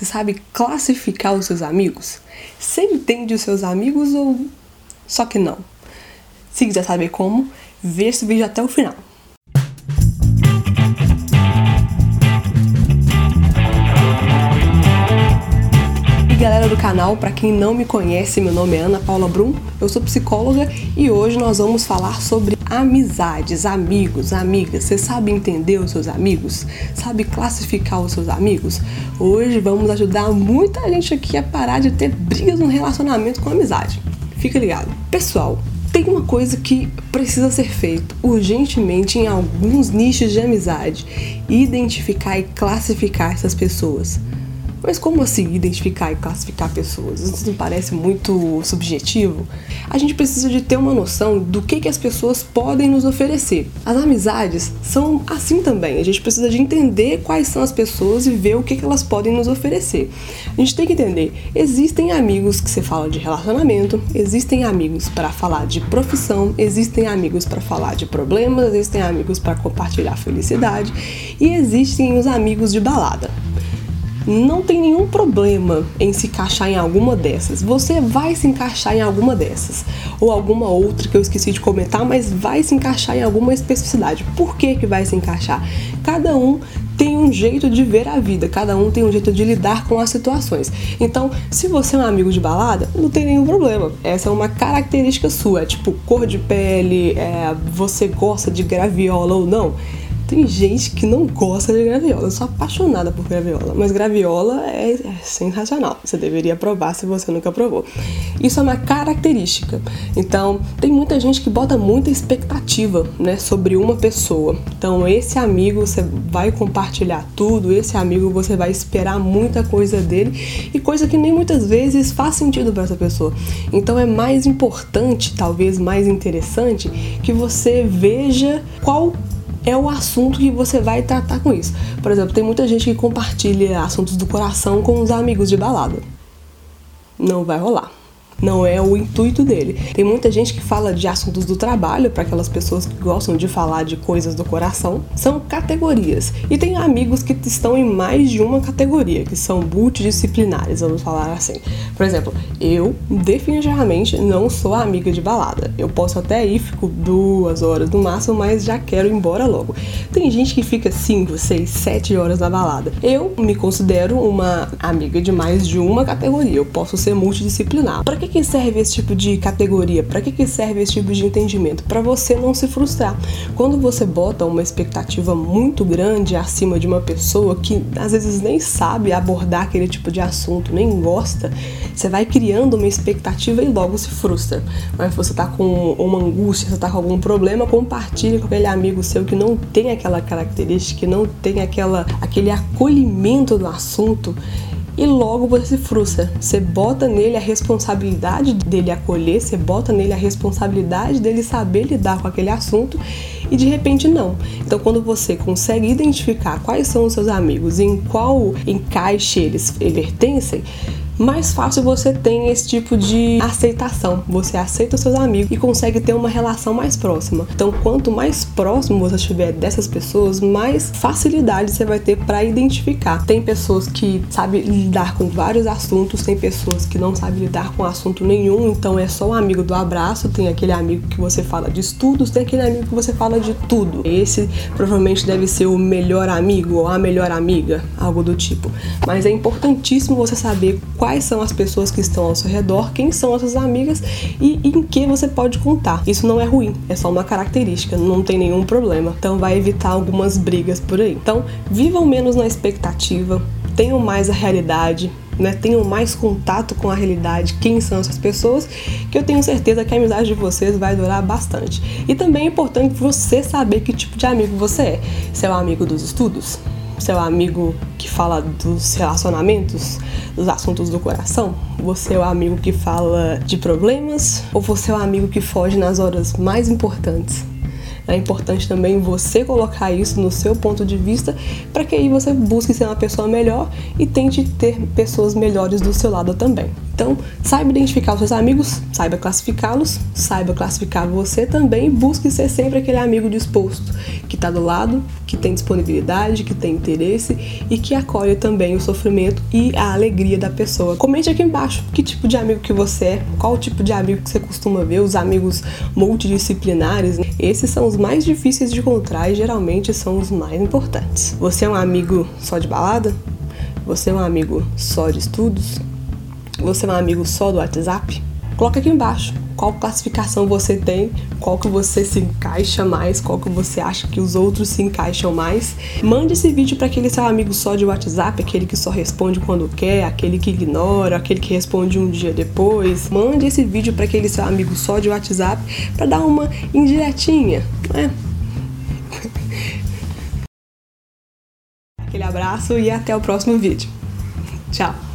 Você sabe classificar os seus amigos? Você entende os seus amigos ou só que não? Se quiser saber como, veja esse vídeo até o final. Canal, para quem não me conhece, meu nome é Ana Paula Brum, eu sou psicóloga e hoje nós vamos falar sobre amizades, amigos, amigas. Você sabe entender os seus amigos? Sabe classificar os seus amigos? Hoje vamos ajudar muita gente aqui a parar de ter brigas no relacionamento com amizade. Fica ligado. Pessoal, tem uma coisa que precisa ser feito urgentemente em alguns nichos de amizade: identificar e classificar essas pessoas. Mas como assim identificar e classificar pessoas? Isso não parece muito subjetivo? A gente precisa de ter uma noção do que, que as pessoas podem nos oferecer. As amizades são assim também. A gente precisa de entender quais são as pessoas e ver o que, que elas podem nos oferecer. A gente tem que entender, existem amigos que você fala de relacionamento, existem amigos para falar de profissão, existem amigos para falar de problemas, existem amigos para compartilhar felicidade e existem os amigos de balada não tem nenhum problema em se encaixar em alguma dessas. Você vai se encaixar em alguma dessas. Ou alguma outra que eu esqueci de comentar, mas vai se encaixar em alguma especificidade. Por que, que vai se encaixar? Cada um tem um jeito de ver a vida, cada um tem um jeito de lidar com as situações. Então, se você é um amigo de balada, não tem nenhum problema. Essa é uma característica sua, é tipo cor de pele, é, você gosta de graviola ou não tem gente que não gosta de graviola. Eu sou apaixonada por graviola, mas graviola é, é sensacional. Você deveria provar se você nunca provou. Isso é uma característica. Então, tem muita gente que bota muita expectativa, né, sobre uma pessoa. Então, esse amigo você vai compartilhar tudo, esse amigo você vai esperar muita coisa dele e coisa que nem muitas vezes faz sentido para essa pessoa. Então, é mais importante, talvez mais interessante, que você veja qual é o assunto que você vai tratar com isso. Por exemplo, tem muita gente que compartilha assuntos do coração com os amigos de balada. Não vai rolar não é o intuito dele. Tem muita gente que fala de assuntos do trabalho para aquelas pessoas que gostam de falar de coisas do coração. São categorias. E tem amigos que estão em mais de uma categoria, que são multidisciplinares, vamos falar assim. Por exemplo, eu definitivamente não sou amiga de balada. Eu posso até ir, fico duas horas no máximo, mas já quero ir embora logo. Tem gente que fica 5, 6, 7 horas na balada. Eu me considero uma amiga de mais de uma categoria. Eu posso ser multidisciplinar. Que que serve esse tipo de categoria? Para que, que serve esse tipo de entendimento? Para você não se frustrar. Quando você bota uma expectativa muito grande acima de uma pessoa que às vezes nem sabe abordar aquele tipo de assunto, nem gosta, você vai criando uma expectativa e logo se frustra. Mas você tá com uma angústia, você tá com algum problema, compartilhe com aquele amigo seu que não tem aquela característica, que não tem aquela, aquele acolhimento do assunto e logo você se frustra. Você bota nele a responsabilidade dele acolher, você bota nele a responsabilidade dele saber lidar com aquele assunto e de repente não. Então, quando você consegue identificar quais são os seus amigos e em qual encaixe eles pertencem, mais fácil você tem esse tipo de aceitação. Você aceita os seus amigos e consegue ter uma relação mais próxima. Então, quanto mais próximo você estiver dessas pessoas, mais facilidade você vai ter para identificar. Tem pessoas que sabem lidar com vários assuntos, tem pessoas que não sabem lidar com assunto nenhum, então é só um amigo do abraço, tem aquele amigo que você fala de estudos, tem aquele amigo que você fala de tudo. Esse provavelmente deve ser o melhor amigo ou a melhor amiga, algo do tipo. Mas é importantíssimo você saber quais são as pessoas que estão ao seu redor, quem são as suas amigas e em que você pode contar. Isso não é ruim, é só uma característica, não tem nenhum problema. Então vai evitar algumas brigas por aí. Então, vivam menos na expectativa, tenham mais a realidade, né, tenham mais contato com a realidade, quem são essas pessoas, que eu tenho certeza que a amizade de vocês vai durar bastante. E também é importante você saber que tipo de amigo você é. Se é um amigo dos estudos, seu amigo que fala dos relacionamentos, dos assuntos do coração? Você é o amigo que fala de problemas? Ou você é o amigo que foge nas horas mais importantes? É importante também você colocar isso no seu ponto de vista para que aí você busque ser uma pessoa melhor e tente ter pessoas melhores do seu lado também. Então, saiba identificar os seus amigos, saiba classificá-los, saiba classificar você também busque ser sempre aquele amigo disposto, que está do lado, que tem disponibilidade, que tem interesse e que acolhe também o sofrimento e a alegria da pessoa. Comente aqui embaixo que tipo de amigo que você é, qual tipo de amigo que você costuma ver, os amigos multidisciplinares. Esses são os mais difíceis de encontrar e geralmente são os mais importantes. Você é um amigo só de balada? Você é um amigo só de estudos? Você é um amigo só do WhatsApp? Coloca aqui embaixo qual classificação você tem, qual que você se encaixa mais, qual que você acha que os outros se encaixam mais. Mande esse vídeo para aquele seu amigo só de WhatsApp, aquele que só responde quando quer, aquele que ignora, aquele que responde um dia depois. Mande esse vídeo para aquele seu amigo só de WhatsApp para dar uma indiretinha, né? Aquele abraço e até o próximo vídeo. Tchau!